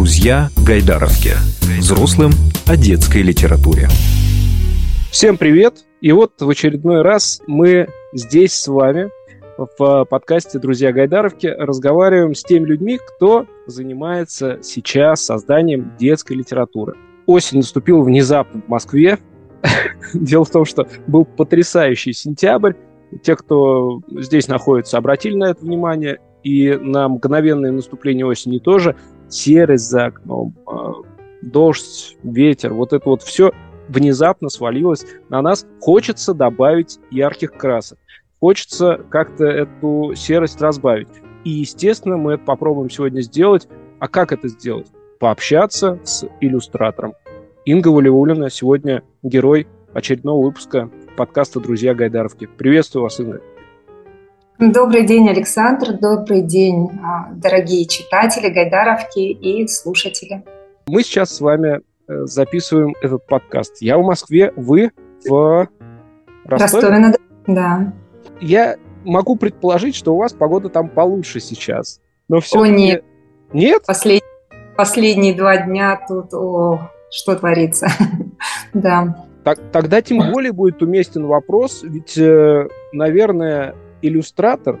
Друзья Гайдаровки. Взрослым о детской литературе. Всем привет! И вот в очередной раз мы здесь с вами в подкасте «Друзья Гайдаровки» разговариваем с теми людьми, кто занимается сейчас созданием детской литературы. Осень наступила внезапно в Москве. Дело в том, что был потрясающий сентябрь. Те, кто здесь находится, обратили на это внимание. И на мгновенное наступление осени тоже серость за окном, а, дождь, ветер, вот это вот все внезапно свалилось на нас. Хочется добавить ярких красок. Хочется как-то эту серость разбавить. И, естественно, мы это попробуем сегодня сделать. А как это сделать? Пообщаться с иллюстратором. Инга Валиулина сегодня герой очередного выпуска подкаста «Друзья Гайдаровки». Приветствую вас, Инга. Добрый день, Александр. Добрый день, а, дорогие читатели Гайдаровки и слушатели. Мы сейчас с вами э, записываем этот подкаст. Я в Москве, вы в Ростове? Ростове на да. Я могу предположить, что у вас погода там получше сейчас. Но все О, нет. Нет? Послед... Последние два дня тут, о, что творится. да. Так, тогда тем более будет уместен вопрос, ведь, э, наверное, иллюстратор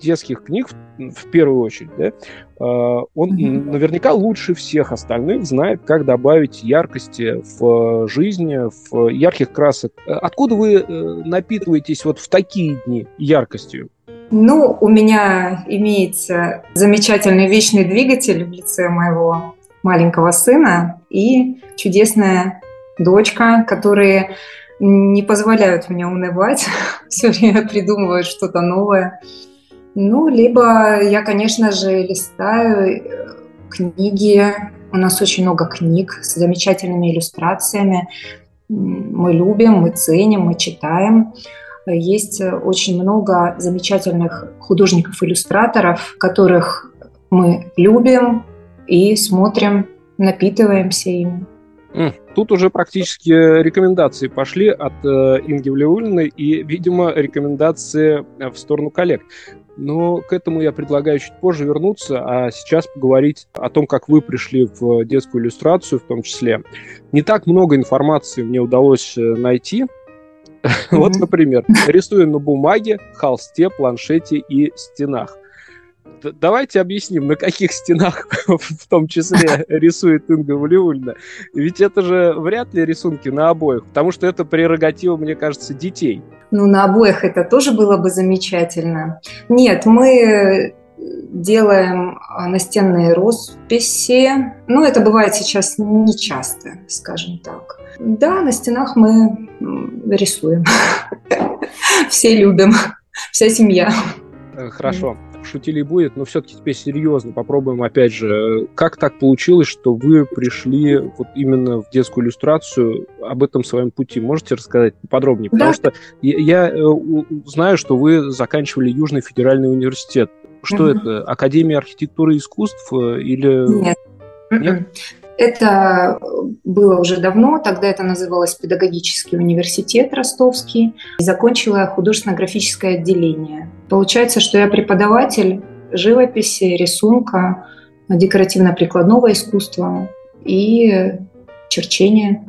детских книг в первую очередь, да, э, он mm-hmm. наверняка лучше всех остальных знает, как добавить яркости в жизни, в ярких красок. Откуда вы э, напитываетесь вот в такие дни яркостью? Ну, у меня имеется замечательный вечный двигатель в лице моего маленького сына и чудесная дочка, которые не позволяют мне унывать, все время придумывают что-то новое. Ну, либо я, конечно же, листаю э, книги. У нас очень много книг с замечательными иллюстрациями. Мы любим, мы ценим, мы читаем. Есть очень много замечательных художников-иллюстраторов, которых мы любим и смотрим, напитываемся ими. Тут уже практически рекомендации пошли от э, Инги Влеулиной и, видимо, рекомендации э, в сторону коллег. Но к этому я предлагаю чуть позже вернуться, а сейчас поговорить о том, как вы пришли в детскую иллюстрацию в том числе. Не так много информации мне удалось э, найти. Вот, например, рисую на бумаге, холсте, планшете и стенах давайте объясним, на каких стенах в том числе рисует Инга Валиульна. Ведь это же вряд ли рисунки на обоих, потому что это прерогатива, мне кажется, детей. Ну, на обоих это тоже было бы замечательно. Нет, мы делаем а, настенные росписи. Ну, это бывает сейчас не часто, скажем так. Да, на стенах мы рисуем. Все любим, вся семья. Хорошо шутили будет, но все-таки теперь серьезно попробуем опять же, как так получилось, что вы пришли вот именно в детскую иллюстрацию, об этом своем пути можете рассказать подробнее? Да. Потому что я, я э, знаю, что вы заканчивали Южный федеральный университет. Что угу. это? Академия архитектуры и искусств э, или... Нет. Нет? Это было уже давно, тогда это называлось Педагогический университет Ростовский. Закончила художественно-графическое отделение. Получается, что я преподаватель живописи, рисунка, декоративно-прикладного искусства и черчения.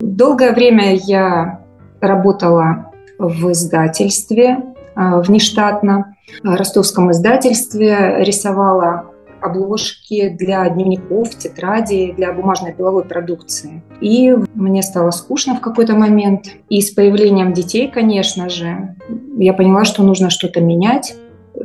Долгое время я работала в издательстве а, внештатно, в ростовском издательстве, рисовала обложки для дневников, тетрадей, для бумажной деловой продукции. И мне стало скучно в какой-то момент. И с появлением детей, конечно же, я поняла, что нужно что-то менять.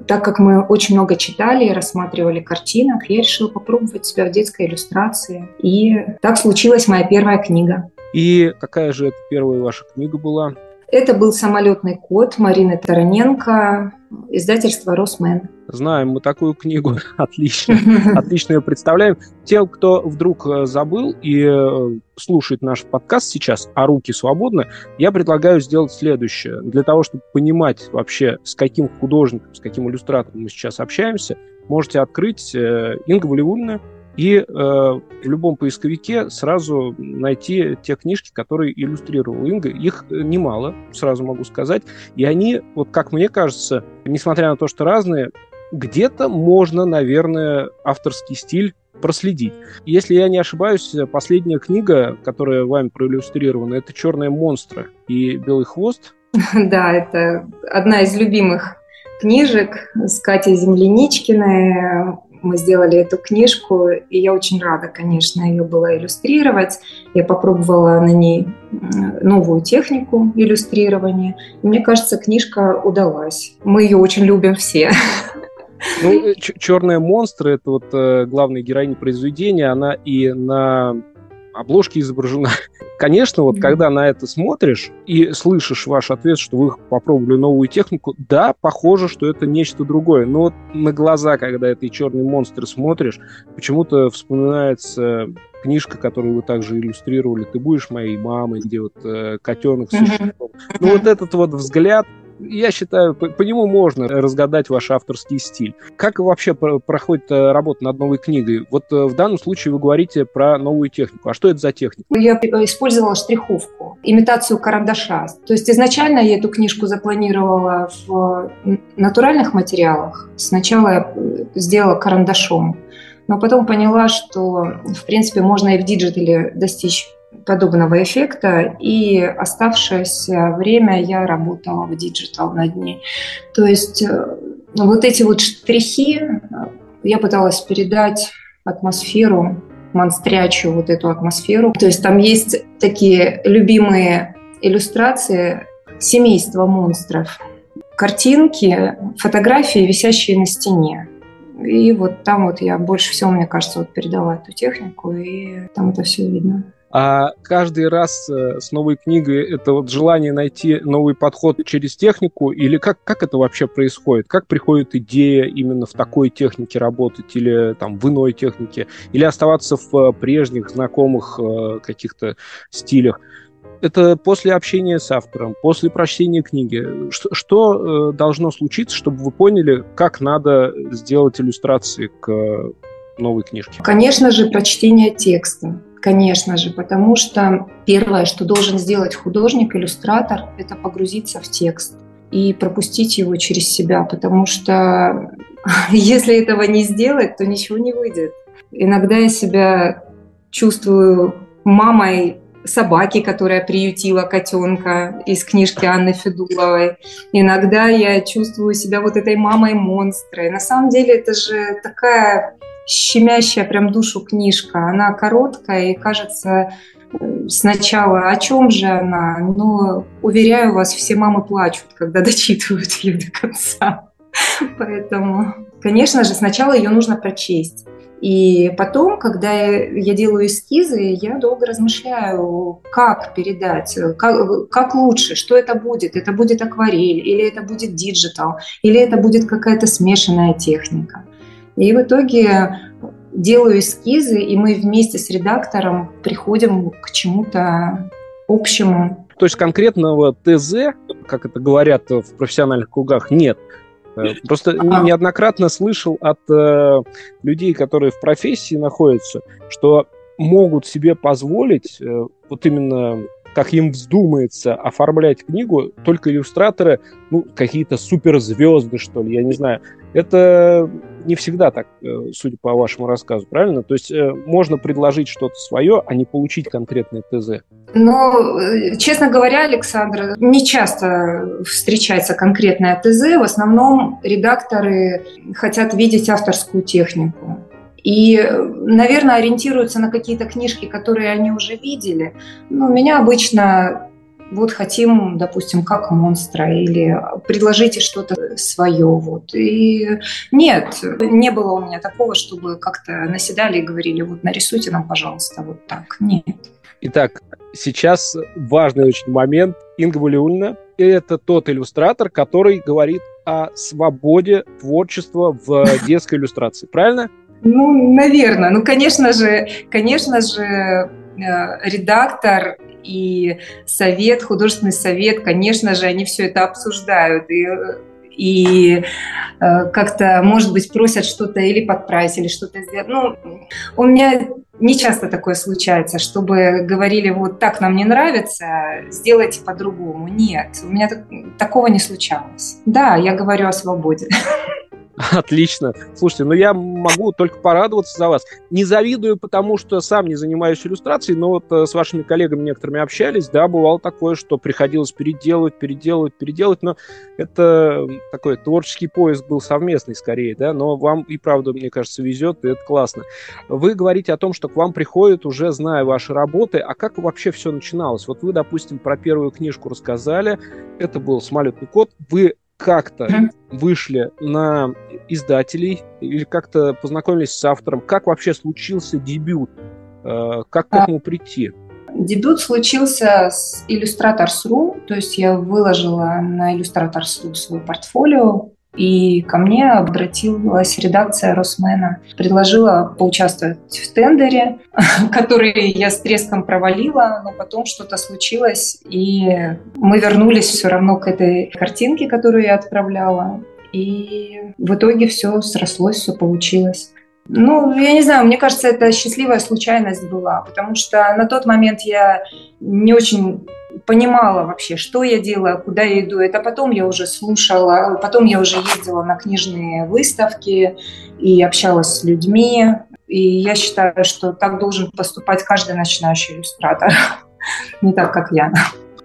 Так как мы очень много читали и рассматривали картинок, я решила попробовать себя в детской иллюстрации. И так случилась моя первая книга. И какая же это первая ваша книга была? Это был «Самолетный кот» Марины Тараненко, издательство «Росмен». Знаем мы такую книгу, отлично, отлично ее представляем. Тем, кто вдруг э, забыл и э, слушает наш подкаст сейчас, а руки свободны, я предлагаю сделать следующее. Для того, чтобы понимать вообще, с каким художником, с каким иллюстратором мы сейчас общаемся, можете открыть э, Инга Валиульна, и э, в любом поисковике сразу найти те книжки, которые иллюстрировал Инга. Их э, немало, сразу могу сказать. И они, вот как мне кажется, несмотря на то, что разные, где-то можно, наверное, авторский стиль проследить. Если я не ошибаюсь, последняя книга, которая вами проиллюстрирована, это «Черные монстры» и «Белый хвост». Да, это одна из любимых книжек с Катей Земляничкиной мы сделали эту книжку, и я очень рада, конечно, ее было иллюстрировать. Я попробовала на ней новую технику иллюстрирования. И мне кажется, книжка удалась. Мы ее очень любим все. Ну, э, черные монстры это вот э, главная героиня произведения, она и на обложке изображена. Конечно, вот mm-hmm. когда на это смотришь и слышишь ваш ответ, что вы попробовали новую технику, да, похоже, что это нечто другое. Но вот на глаза, когда этой черный монстр смотришь, почему-то вспоминается книжка, которую вы также иллюстрировали, «Ты будешь моей мамой», где вот э, котенок с mm-hmm. Ну вот этот вот взгляд, я считаю, по, по нему можно разгадать ваш авторский стиль. Как вообще проходит э, работа над новой книгой? Вот э, в данном случае вы говорите про новую технику. А что это за техника? Я использовала штриховку, имитацию карандаша. То есть изначально я эту книжку запланировала в натуральных материалах. Сначала я э, сделала карандашом, но потом поняла, что, в принципе, можно и в digital е достичь подобного эффекта, и оставшееся время я работала в digital над ней. То есть э, вот эти вот штрихи э, я пыталась передать атмосферу, монстрячую вот эту атмосферу. То есть там есть такие любимые иллюстрации семейства монстров, картинки, фотографии, висящие на стене. И вот там вот я больше всего, мне кажется, вот передала эту технику, и там это все видно. А каждый раз э, с новой книгой это вот желание найти новый подход через технику, или как, как это вообще происходит? Как приходит идея именно в такой технике работать, или там в иной технике, или оставаться в э, прежних знакомых э, каких-то стилях? это после общения с автором, после прочтения книги. Что, что должно случиться, чтобы вы поняли, как надо сделать иллюстрации к новой книжке? Конечно же, прочтение текста. Конечно же, потому что первое, что должен сделать художник-иллюстратор, это погрузиться в текст и пропустить его через себя, потому что если этого не сделать, то ничего не выйдет. Иногда я себя чувствую мамой собаки, которая приютила котенка из книжки Анны Федуловой. Иногда я чувствую себя вот этой мамой монстра. И на самом деле это же такая щемящая прям душу книжка. Она короткая и кажется э, сначала о чем же она, но уверяю вас, все мамы плачут, когда дочитывают ее до конца. Поэтому, конечно же, сначала ее нужно прочесть. И потом, когда я делаю эскизы, я долго размышляю, как передать, как, как лучше, что это будет. Это будет акварель, или это будет digital, или это будет какая-то смешанная техника. И в итоге делаю эскизы, и мы вместе с редактором приходим к чему-то общему. То есть конкретного ТЗ, как это говорят в профессиональных кругах, нет. Э, просто а. неоднократно слышал от э, людей, которые в профессии находятся, что могут себе позволить э, вот именно как им вздумается оформлять книгу, только иллюстраторы, ну, какие-то суперзвезды, что ли, я не знаю. Это не всегда так, э, судя по вашему рассказу, правильно? То есть э, можно предложить что-то свое, а не получить конкретное ТЗ. Но, э, честно говоря, Александр, не часто встречается конкретное ТЗ. В основном редакторы хотят видеть авторскую технику. И, наверное, ориентируются на какие-то книжки, которые они уже видели. Но меня обычно вот хотим, допустим, как монстра, или предложите что-то свое. Вот. И нет, не было у меня такого, чтобы как-то наседали и говорили, вот нарисуйте нам, пожалуйста, вот так. Нет. Итак, сейчас важный очень момент. Инга Валиульна – это тот иллюстратор, который говорит о свободе творчества в детской иллюстрации. Правильно? Ну, наверное. Ну, конечно же, конечно же, редактор и совет, художественный совет, конечно же, они все это обсуждают. И и э, как-то, может быть, просят что-то или подправить, или что-то сделать. Ну, у меня не часто такое случается, чтобы говорили, вот так нам не нравится, сделайте по-другому. Нет, у меня так, такого не случалось. Да, я говорю о свободе. Отлично. Слушайте, ну я могу только порадоваться за вас. Не завидую, потому что сам не занимаюсь иллюстрацией, но вот э, с вашими коллегами некоторыми общались, да, бывало такое, что приходилось переделывать, переделывать, переделывать, но это такой творческий поиск был совместный скорее, да, но вам и правда, мне кажется, везет, и это классно. Вы говорите о том, что к вам приходят уже зная ваши работы, а как вообще все начиналось? Вот вы, допустим, про первую книжку рассказали, это был «Самолетный код», вы как-то mm-hmm. вышли на издателей или как-то познакомились с автором? Как вообще случился дебют? Э, как к этому прийти? Дебют случился с Illustrators.ru, то есть я выложила на Illustrators.ru свое портфолио, и ко мне обратилась редакция Росмена, предложила поучаствовать в тендере, который я с треском провалила, но потом что-то случилось, и мы вернулись все равно к этой картинке, которую я отправляла. И в итоге все срослось, все получилось. Ну, я не знаю, мне кажется, это счастливая случайность была, потому что на тот момент я не очень понимала вообще, что я делаю, куда я иду. Это потом я уже слушала, потом я уже ездила на книжные выставки и общалась с людьми. И я считаю, что так должен поступать каждый начинающий иллюстратор, не так, как я.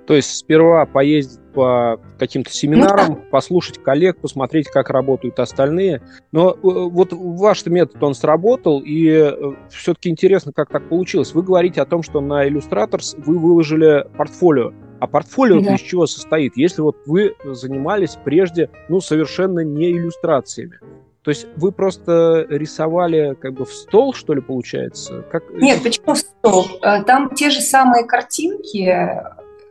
То есть сперва поездить по каким-то семинарам, ну, послушать коллег, посмотреть, как работают остальные. Но э, вот ваш метод, он сработал, и э, все-таки интересно, как так получилось. Вы говорите о том, что на Illustrator вы выложили портфолио. А портфолио да. из чего состоит? Если вот вы занимались прежде, ну, совершенно не иллюстрациями. То есть вы просто рисовали как бы в стол, что ли, получается? Как... Нет, почему в стол? Э, там те же самые картинки,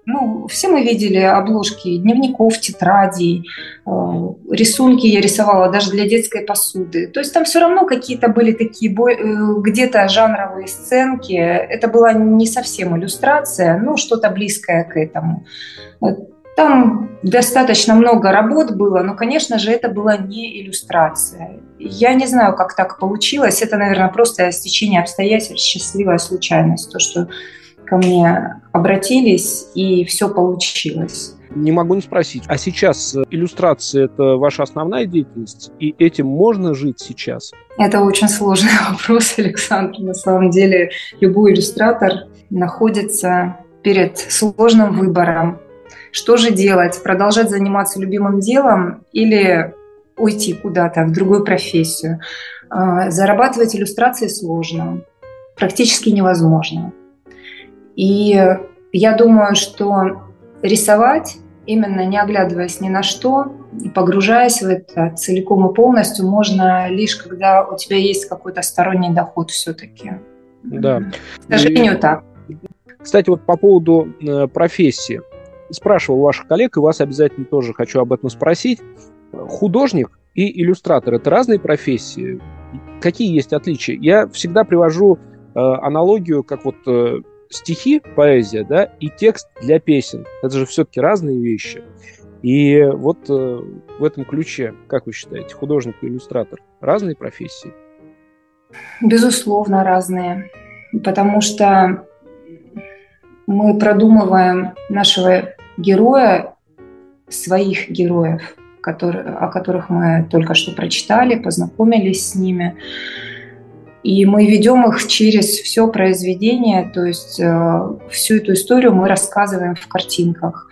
ну, все мы видели обложки дневников, тетрадей, э, рисунки я рисовала даже для детской посуды. То есть там все равно какие-то были такие э, где-то жанровые сценки. Это была не совсем иллюстрация, но что-то близкое к этому. Там достаточно много работ было, но, конечно же, это была не иллюстрация. Я не знаю, как так получилось. Это, наверное, просто стечение обстоятельств, счастливая случайность. То, что ко мне обратились, и все получилось. Не могу не спросить, а сейчас э, иллюстрация – это ваша основная деятельность, и этим можно жить сейчас? Это очень сложный вопрос, Александр. На самом деле любой иллюстратор находится перед сложным выбором. Что же делать? Продолжать заниматься любимым делом или уйти куда-то в другую профессию? А, зарабатывать иллюстрации сложно, практически невозможно. И я думаю, что рисовать, именно не оглядываясь ни на что, погружаясь в это целиком и полностью, можно лишь когда у тебя есть какой-то сторонний доход все-таки. Да. К сожалению, и... так. Кстати, вот по поводу э, профессии. Спрашивал ваших коллег, и вас обязательно тоже хочу об этом спросить. Художник и иллюстратор – это разные профессии? Какие есть отличия? Я всегда привожу э, аналогию, как вот э, стихи, поэзия, да, и текст для песен. Это же все-таки разные вещи. И вот э, в этом ключе, как вы считаете, художник и иллюстратор разные профессии? Безусловно, разные. Потому что мы продумываем нашего героя, своих героев, которые, о которых мы только что прочитали, познакомились с ними. И мы ведем их через все произведение, то есть э, всю эту историю мы рассказываем в картинках.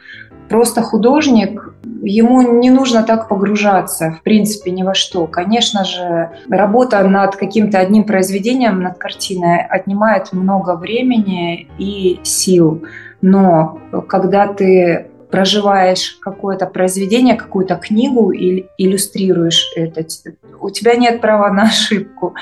Просто художник, ему не нужно так погружаться, в принципе, ни во что. Конечно же, работа над каким-то одним произведением, над картиной отнимает много времени и сил. Но когда ты проживаешь какое-то произведение, какую-то книгу или иллюстрируешь это, у тебя нет права на ошибку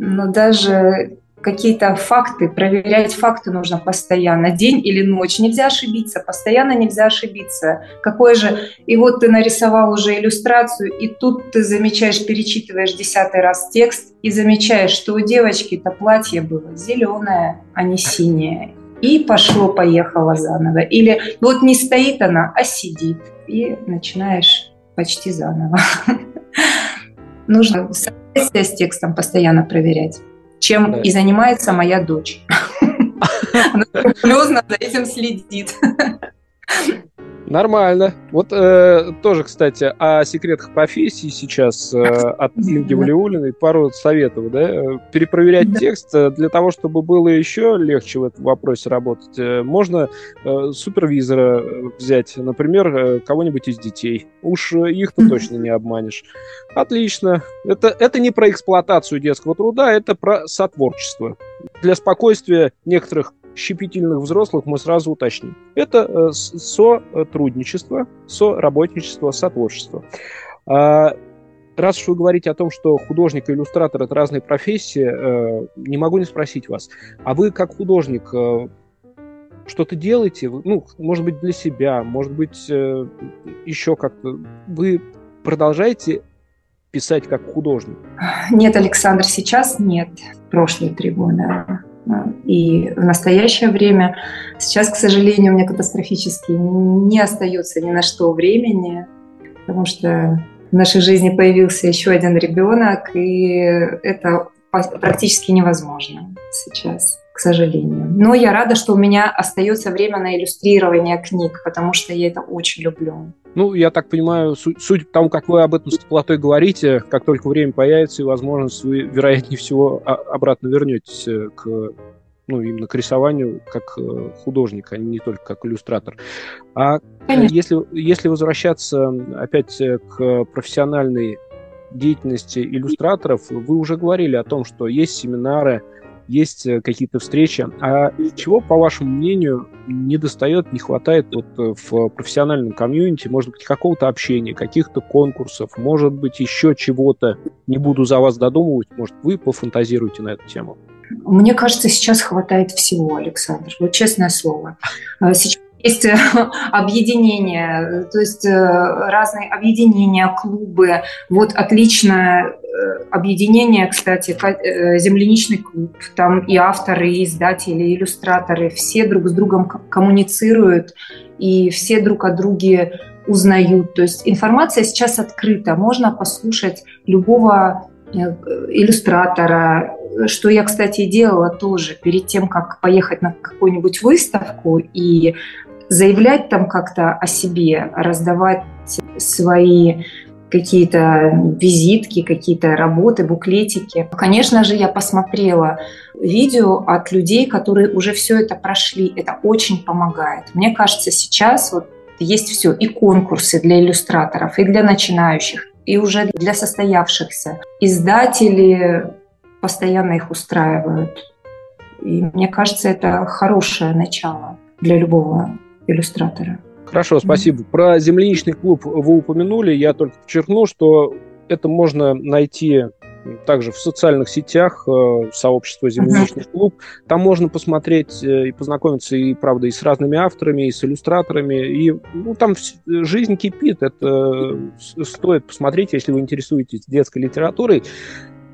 но даже какие-то факты, проверять факты нужно постоянно, день или ночь. Нельзя ошибиться, постоянно нельзя ошибиться. Какой же... И вот ты нарисовал уже иллюстрацию, и тут ты замечаешь, перечитываешь десятый раз текст, и замечаешь, что у девочки-то платье было зеленое, а не синее. И пошло-поехало заново. Или вот не стоит она, а сидит. И начинаешь почти заново. Нужно соответствие с текстом постоянно проверять, чем да. и занимается моя дочь. Она за этим следит. Нормально. Вот э, тоже, кстати, о секретах профессии сейчас э, от Инги Валиулиной пару советов. Да? Перепроверять да. текст э, для того, чтобы было еще легче в этом вопросе работать. Э, можно э, супервизора взять, например, э, кого-нибудь из детей. Уж их-то точно не обманешь. Отлично. Это, это не про эксплуатацию детского труда, это про сотворчество. Для спокойствия некоторых щепетильных взрослых мы сразу уточним. Это э, сотрудничество, соработничество, сотворчество. А, раз уж вы говорите о том, что художник и иллюстратор – это разные профессии, э, не могу не спросить вас, а вы как художник э, что-то делаете, ну, может быть, для себя, может быть, еще как-то, вы продолжаете писать как художник? Нет, Александр, сейчас нет. Прошлые три года и в настоящее время. Сейчас, к сожалению, у меня катастрофически не остается ни на что времени, потому что в нашей жизни появился еще один ребенок, и это практически невозможно сейчас, к сожалению. Но я рада, что у меня остается время на иллюстрирование книг, потому что я это очень люблю. Ну, я так понимаю, суть, судя по тому, как вы об этом с теплотой говорите, как только время появится и возможность, вы, вероятнее всего, обратно вернетесь э, к ну, именно к рисованию как э, художник, а не только как иллюстратор. А если, если возвращаться опять э, к профессиональной деятельности иллюстраторов, вы уже говорили о том, что есть семинары, есть э, какие-то встречи. А чего, по вашему мнению, не достает, не хватает вот в профессиональном комьюнити? Может быть, какого-то общения, каких-то конкурсов, может быть, еще чего-то? Не буду за вас додумывать, может, вы пофантазируете на эту тему. Мне кажется, сейчас хватает всего, Александр. Вот честное слово. А, сейчас есть э, объединения, то есть э, разные объединения, клубы. Вот отличное э, объединение, кстати, земляничный клуб. Там и авторы, и издатели, и иллюстраторы. Все друг с другом коммуницируют, и все друг о друге узнают. То есть информация сейчас открыта. Можно послушать любого иллюстратора, что я, кстати, делала тоже перед тем, как поехать на какую-нибудь выставку и заявлять там как-то о себе, раздавать свои какие-то визитки, какие-то работы, буклетики. Конечно же, я посмотрела видео от людей, которые уже все это прошли. Это очень помогает. Мне кажется, сейчас вот есть все, и конкурсы для иллюстраторов, и для начинающих, и уже для состоявшихся. Издатели постоянно их устраивают. И мне кажется, это хорошее начало для любого иллюстратора. Хорошо, спасибо. Про земляничный клуб вы упомянули. Я только подчеркну, что это можно найти также в социальных сетях э, сообщество «Земляничный клуб». Там можно посмотреть э, и познакомиться, и, правда, и с разными авторами, и с иллюстраторами. И ну, там жизнь кипит. Это стоит посмотреть, если вы интересуетесь детской литературой.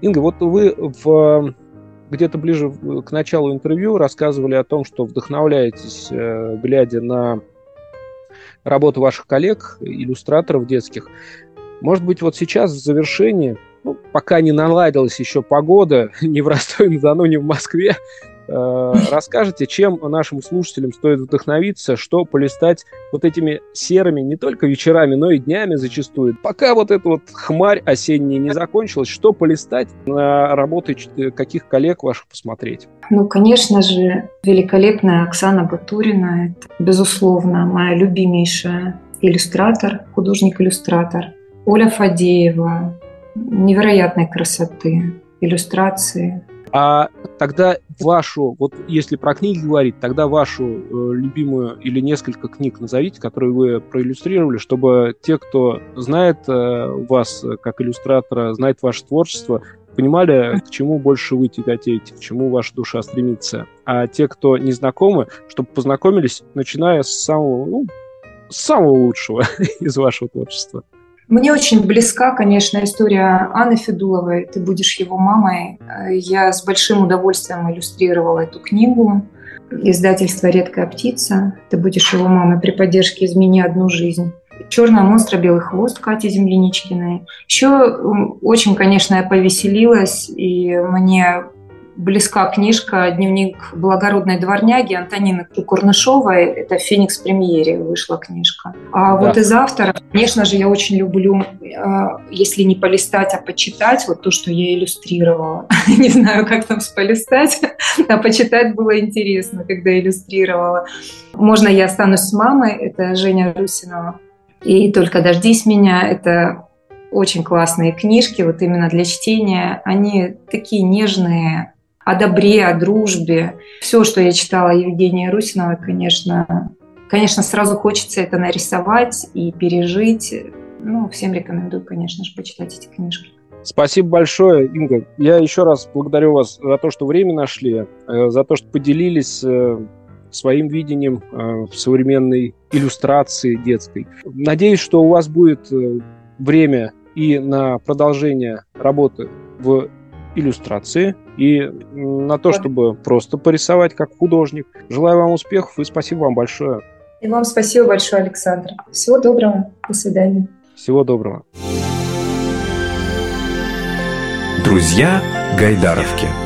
Инга, вот вы в где-то ближе к началу интервью рассказывали о том, что вдохновляетесь, э, глядя на работу ваших коллег, иллюстраторов детских. Может быть, вот сейчас в завершении, ну, пока не наладилась еще погода ни в Ростове-на-Дону, ни в Москве, расскажете, чем нашим слушателям стоит вдохновиться, что полистать вот этими серыми не только вечерами, но и днями зачастую. Пока вот эта вот хмарь осенняя не закончилась, что полистать на работы каких коллег ваших посмотреть? Ну, конечно же, великолепная Оксана Батурина. Это, безусловно, моя любимейшая иллюстратор, художник-иллюстратор. Оля Фадеева, невероятной красоты, иллюстрации, а тогда вашу, вот если про книги говорить, тогда вашу э, любимую или несколько книг назовите, которые вы проиллюстрировали, чтобы те, кто знает э, вас как иллюстратора, знает ваше творчество, понимали, к чему больше вы тяготеете, к чему ваша душа стремится. А те, кто не знакомы, чтобы познакомились, начиная с самого, ну, самого лучшего из вашего творчества. Мне очень близка, конечно, история Анны Федуловой «Ты будешь его мамой». Я с большим удовольствием иллюстрировала эту книгу. Издательство «Редкая птица». «Ты будешь его мамой» при поддержке «Измени одну жизнь». «Черная монстра. Белый хвост» Кати Земляничкиной. Еще очень, конечно, я повеселилась, и мне близка книжка «Дневник благородной дворняги» Антонины Курнышовой. Это «Феникс премьере» вышла книжка. А да. вот из автора, конечно же, я очень люблю, а, если не полистать, а почитать, вот то, что я иллюстрировала. не знаю, как там полистать, а почитать было интересно, когда иллюстрировала. Можно я останусь с мамой, это Женя Русинова. И «Только дождись меня» — это очень классные книжки, вот именно для чтения. Они такие нежные, о добре, о дружбе. Все, что я читала Евгения Русиновой, конечно, конечно, сразу хочется это нарисовать и пережить. Ну, всем рекомендую, конечно же, почитать эти книжки. Спасибо большое, Инга. Я еще раз благодарю вас за то, что время нашли, э, за то, что поделились э, своим видением э, современной иллюстрации детской. Надеюсь, что у вас будет время и на продолжение работы в иллюстрации и на то, чтобы просто порисовать как художник. Желаю вам успехов и спасибо вам большое. И вам спасибо большое, Александр. Всего доброго. До свидания. Всего доброго. Друзья Гайдаровки.